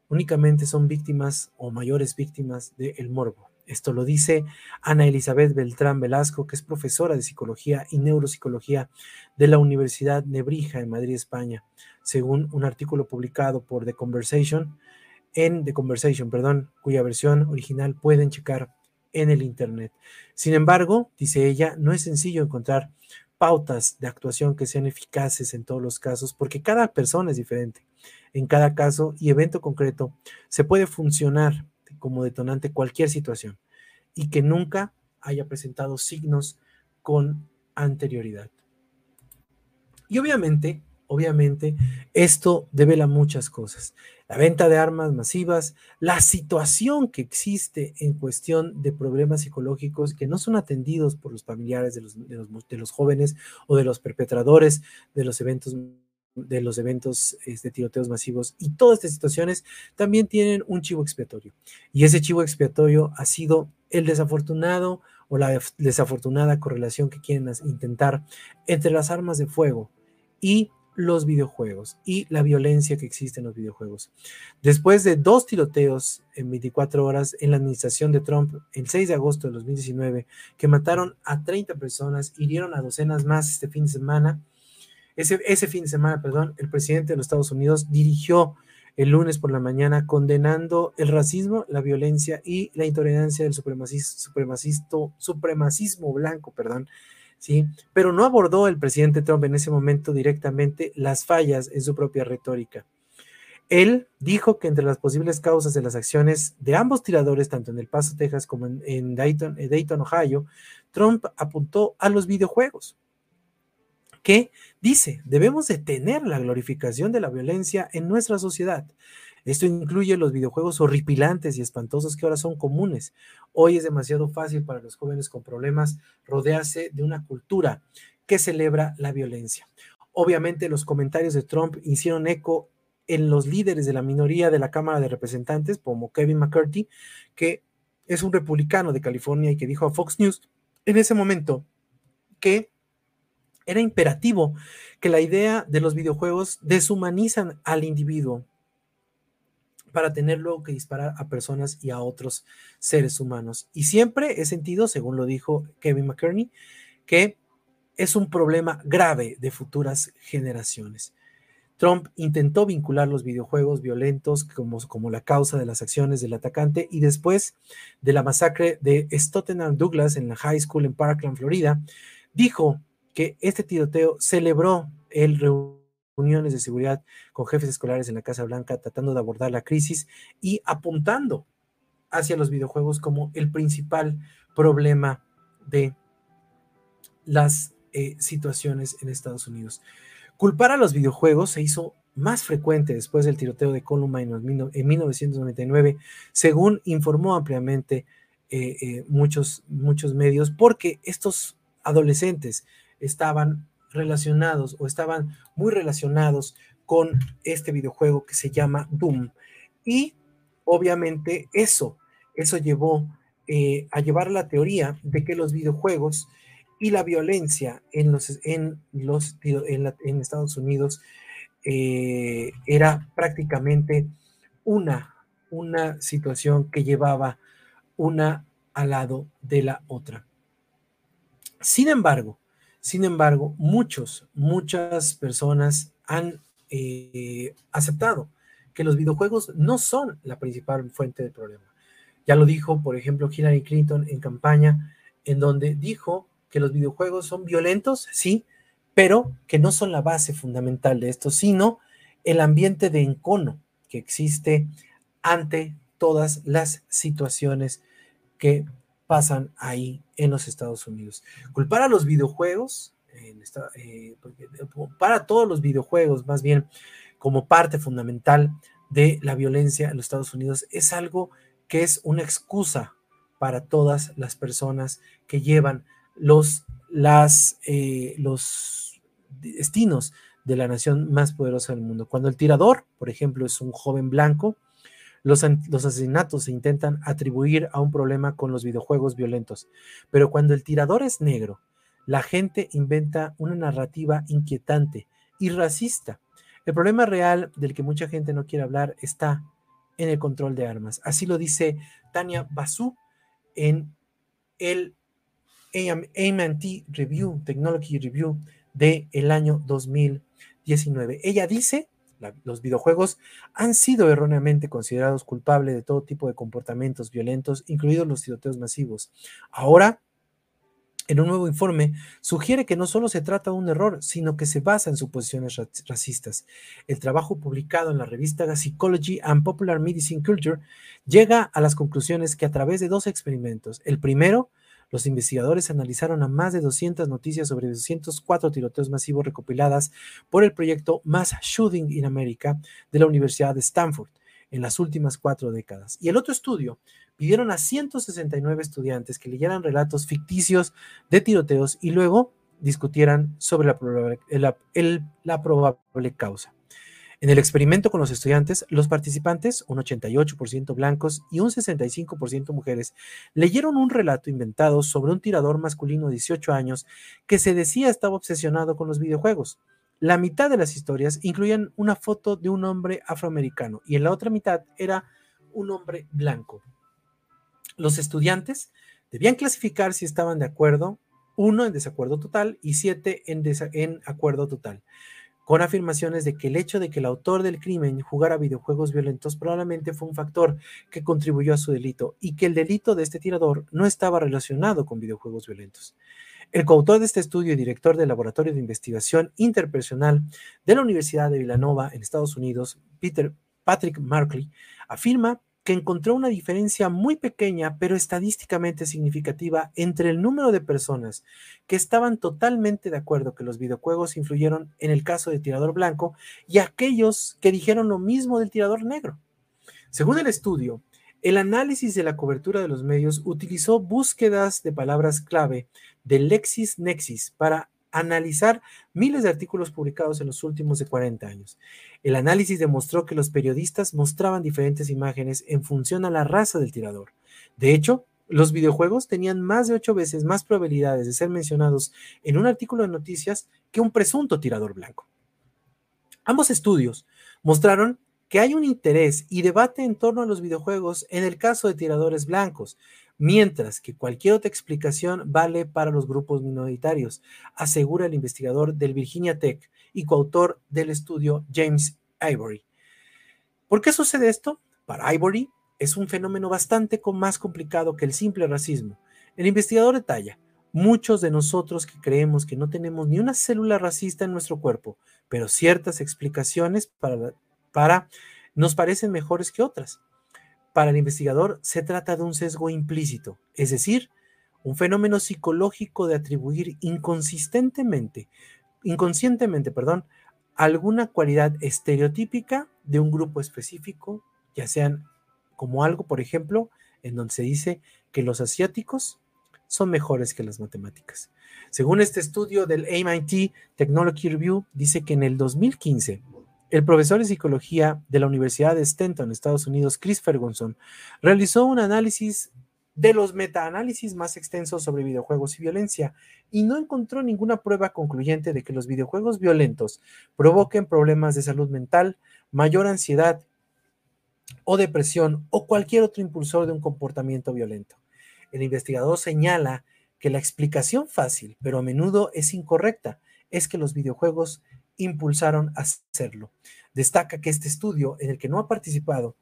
únicamente son víctimas o mayores víctimas del morbo. Esto lo dice Ana Elizabeth Beltrán Velasco, que es profesora de psicología y neuropsicología de la Universidad Nebrija en Madrid, España, según un artículo publicado por The Conversation en The Conversation, perdón, cuya versión original pueden checar en el Internet. Sin embargo, dice ella, no es sencillo encontrar pautas de actuación que sean eficaces en todos los casos, porque cada persona es diferente. En cada caso y evento concreto se puede funcionar como detonante cualquier situación y que nunca haya presentado signos con anterioridad. Y obviamente, obviamente, esto devela muchas cosas la venta de armas masivas, la situación que existe en cuestión de problemas psicológicos que no son atendidos por los familiares de los, de los, jóvenes o de los perpetradores de los eventos de los eventos de este, tiroteos masivos y todas estas situaciones también tienen un chivo expiatorio. Y ese chivo expiatorio ha sido el desafortunado o la desafortunada correlación que quieren intentar entre las armas de fuego y los videojuegos y la violencia que existe en los videojuegos. Después de dos tiroteos en 24 horas en la administración de Trump el 6 de agosto de 2019, que mataron a 30 personas, hirieron a docenas más este fin de semana, ese, ese fin de semana, perdón, el presidente de los Estados Unidos dirigió el lunes por la mañana condenando el racismo, la violencia y la intolerancia del supremacismo, supremacismo blanco, perdón, ¿sí? Pero no abordó el presidente Trump en ese momento directamente las fallas en su propia retórica. Él dijo que entre las posibles causas de las acciones de ambos tiradores, tanto en El Paso, Texas, como en, Dayton, Dayton, Ohio, Trump apuntó a los videojuegos, que dice, debemos detener la glorificación de la violencia en nuestra sociedad. Esto incluye los videojuegos horripilantes y espantosos que ahora son comunes. Hoy es demasiado fácil para los jóvenes con problemas rodearse de una cultura que celebra la violencia. Obviamente los comentarios de Trump hicieron eco en los líderes de la minoría de la Cámara de Representantes, como Kevin McCarthy, que es un republicano de California y que dijo a Fox News en ese momento que era imperativo que la idea de los videojuegos deshumanizan al individuo para tener luego que disparar a personas y a otros seres humanos. Y siempre he sentido, según lo dijo Kevin McCurney, que es un problema grave de futuras generaciones. Trump intentó vincular los videojuegos violentos como, como, la causa de las acciones del atacante y después de la masacre de Stottenham Douglas en la high school en Parkland, Florida, dijo que este tiroteo celebró el uniones de seguridad con jefes escolares en la Casa Blanca tratando de abordar la crisis y apuntando hacia los videojuegos como el principal problema de las eh, situaciones en Estados Unidos. Culpar a los videojuegos se hizo más frecuente después del tiroteo de Columbine en 1999, según informó ampliamente eh, eh, muchos, muchos medios, porque estos adolescentes estaban relacionados o estaban muy relacionados con este videojuego que se llama Doom. Y obviamente eso, eso llevó eh, a llevar la teoría de que los videojuegos y la violencia en los en los en, Estados Unidos eh, era prácticamente una una situación que llevaba una al lado de la otra. Sin embargo, sin embargo, muchos, muchas personas han eh, aceptado que los videojuegos no son la principal fuente del problema. Ya lo dijo, por ejemplo, Hillary Clinton en campaña, en donde dijo que los videojuegos son violentos, sí, pero que no son la base fundamental de esto, sino el ambiente de encono que existe ante todas las situaciones que pasan ahí en los Estados Unidos. Culpar a los videojuegos, eh, eh, para todos los videojuegos más bien, como parte fundamental de la violencia en los Estados Unidos, es algo que es una excusa para todas las personas que llevan los, eh, los destinos de la nación más poderosa del mundo. Cuando el tirador, por ejemplo, es un joven blanco, los, asesinatos se intentan atribuir a un problema con los videojuegos violentos, pero cuando el tirador es negro, la gente inventa una narrativa inquietante y racista. El problema real del que mucha gente no quiere hablar está en el control de armas. Así lo dice Tania Basu en el AMT Review, Technology Review del el año 2019. Ella dice los videojuegos han sido erróneamente considerados culpables de todo tipo de comportamientos violentos, incluidos los tiroteos masivos. Ahora, en un nuevo informe, sugiere que no solo se trata de un error, sino que se basa en suposiciones racistas. El trabajo publicado en la revista Psychology and Popular Medicine Culture llega a las conclusiones que a través de dos experimentos, el primero, los investigadores analizaron a más de 200 noticias sobre 204 tiroteos masivos recopiladas por el proyecto Mass Shooting in America de la Universidad de Stanford en las últimas cuatro décadas. Y el otro estudio pidieron a 169 estudiantes que leyeran relatos ficticios de tiroteos y luego discutieran sobre la probable, la probable causa. En el experimento con los estudiantes, los participantes, un 88% blancos y un 65% mujeres, leyeron un relato inventado sobre un tirador masculino de 18 años que se decía estaba obsesionado con los videojuegos. La mitad de las historias incluían una foto de un hombre afroamericano y en la otra mitad era un hombre blanco. Los estudiantes debían clasificar si estaban de acuerdo, uno en desacuerdo total y siete en, en acuerdo total con afirmaciones de que el hecho de que el autor del crimen jugara videojuegos violentos probablemente fue un factor que contribuyó a su delito y que el delito de este tirador no estaba relacionado con videojuegos violentos. El coautor de este estudio y director del Laboratorio de Investigación Interpersonal de la Universidad de Villanova en Estados Unidos, Peter Patrick Markley, afirma que encontró una diferencia muy pequeña, pero estadísticamente significativa, entre el número de personas que estaban totalmente de acuerdo que los videojuegos influyeron en el caso del tirador blanco y aquellos que dijeron lo mismo del tirador negro. Según el estudio, el análisis de la cobertura de los medios utilizó búsquedas de palabras clave de LexisNexis para analizar miles de artículos publicados en los últimos de 40 años. El análisis demostró que los periodistas mostraban diferentes imágenes en función a la raza del tirador. De hecho, los videojuegos tenían más de ocho veces más probabilidades de ser mencionados en un artículo de noticias que un presunto tirador blanco. Ambos estudios mostraron que hay un interés y debate en torno a los videojuegos en el caso de tiradores blancos, mientras que cualquier otra explicación vale para los grupos minoritarios, asegura el investigador del Virginia Tech y coautor del estudio James Ivory. ¿Por qué sucede esto? Para Ivory es un fenómeno bastante más complicado que el simple racismo. El investigador detalla, muchos de nosotros que creemos que no tenemos ni una célula racista en nuestro cuerpo, pero ciertas explicaciones para, para nos parecen mejores que otras. Para el investigador se trata de un sesgo implícito, es decir, un fenómeno psicológico de atribuir inconsistentemente, inconscientemente, perdón, alguna cualidad estereotípica de un grupo específico, ya sean como algo, por ejemplo, en donde se dice que los asiáticos son mejores que las matemáticas. Según este estudio del MIT Technology Review, dice que en el 2015 el profesor de psicología de la Universidad de Stanton, Estados Unidos, Chris Ferguson, realizó un análisis de los metaanálisis más extensos sobre videojuegos y violencia y no encontró ninguna prueba concluyente de que los videojuegos violentos provoquen problemas de salud mental, mayor ansiedad o depresión o cualquier otro impulsor de un comportamiento violento. El investigador señala que la explicación fácil, pero a menudo es incorrecta, es que los videojuegos impulsaron a hacerlo. Destaca que este estudio, en el que no ha participado,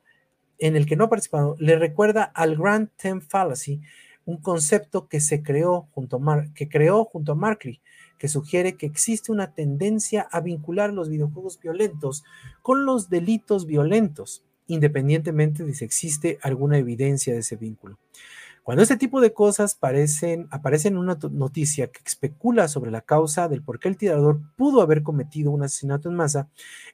en el que no ha participado, le recuerda al Grand Theme Fallacy, un concepto que se creó junto a que creó junto a Markley, que sugiere que existe una tendencia a vincular los videojuegos violentos con los delitos violentos, independientemente de si existe alguna evidencia de ese vínculo. Cuando este tipo de cosas aparecen, en una noticia que especula sobre la causa del por qué el tirador pudo haber cometido un asesinato en masa,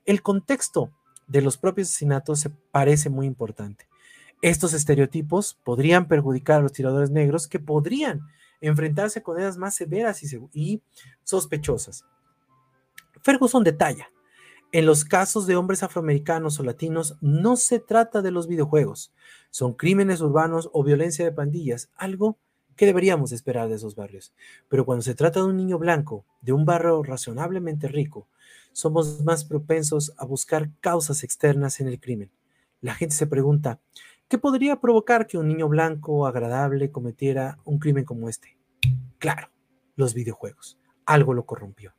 el contexto de los propios asesinatos se parece muy importante. Estos estereotipos podrían perjudicar a los tiradores negros que podrían enfrentarse con condenas más severas y sospechosas. Ferguson detalla en los casos de hombres afroamericanos o latinos, no se trata de los videojuegos, son crímenes urbanos o violencia de pandillas, algo que deberíamos esperar de esos barrios. Pero cuando se trata de un niño blanco, de un barrio razonablemente rico, somos más propensos a buscar causas externas en el crimen. La gente se pregunta, ¿qué podría provocar que un niño blanco agradable cometiera un crimen como este? Claro, los videojuegos. Algo lo corrompió.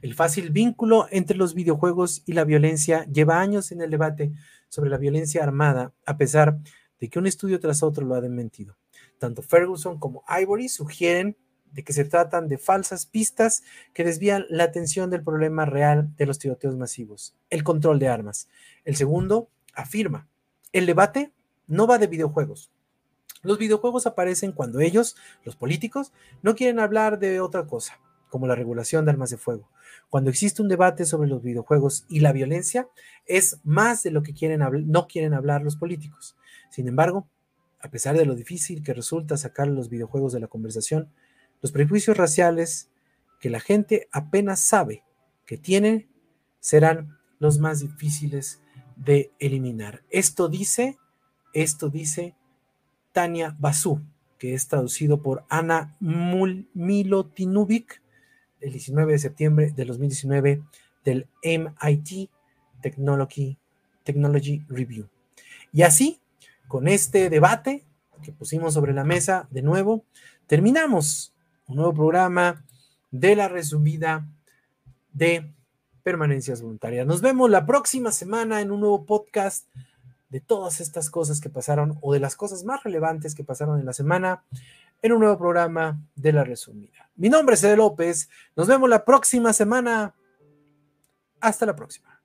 El fácil vínculo entre los videojuegos y la violencia lleva años en el debate sobre la violencia armada, a pesar de que un estudio tras otro lo ha desmentido. Tanto Ferguson como Ivory sugieren de que se tratan de falsas pistas que desvían la atención del problema real de los tiroteos masivos, el control de armas. El segundo afirma, el debate no va de videojuegos. Los videojuegos aparecen cuando ellos, los políticos, no quieren hablar de otra cosa, como la regulación de armas de fuego. Cuando existe un debate sobre los videojuegos y la violencia, es más de lo que quieren no quieren hablar los políticos. Sin embargo, a pesar de lo difícil que resulta sacar los videojuegos de la conversación, los prejuicios raciales que la gente apenas sabe que tienen serán los más difíciles de eliminar. Esto dice, esto dice Tania Basú, que es traducido por Ana Milotinubic el 19 de septiembre de 2019 del MIT Technology, Technology Review. Y así, con este debate que pusimos sobre la mesa de nuevo, terminamos un nuevo programa de la resumida de permanencias voluntarias. Nos vemos la próxima semana en un nuevo podcast de todas estas cosas que pasaron o de las cosas más relevantes que pasaron en la semana en un nuevo programa de la resumida. Mi nombre es Ede López. Nos vemos la próxima semana. Hasta la próxima.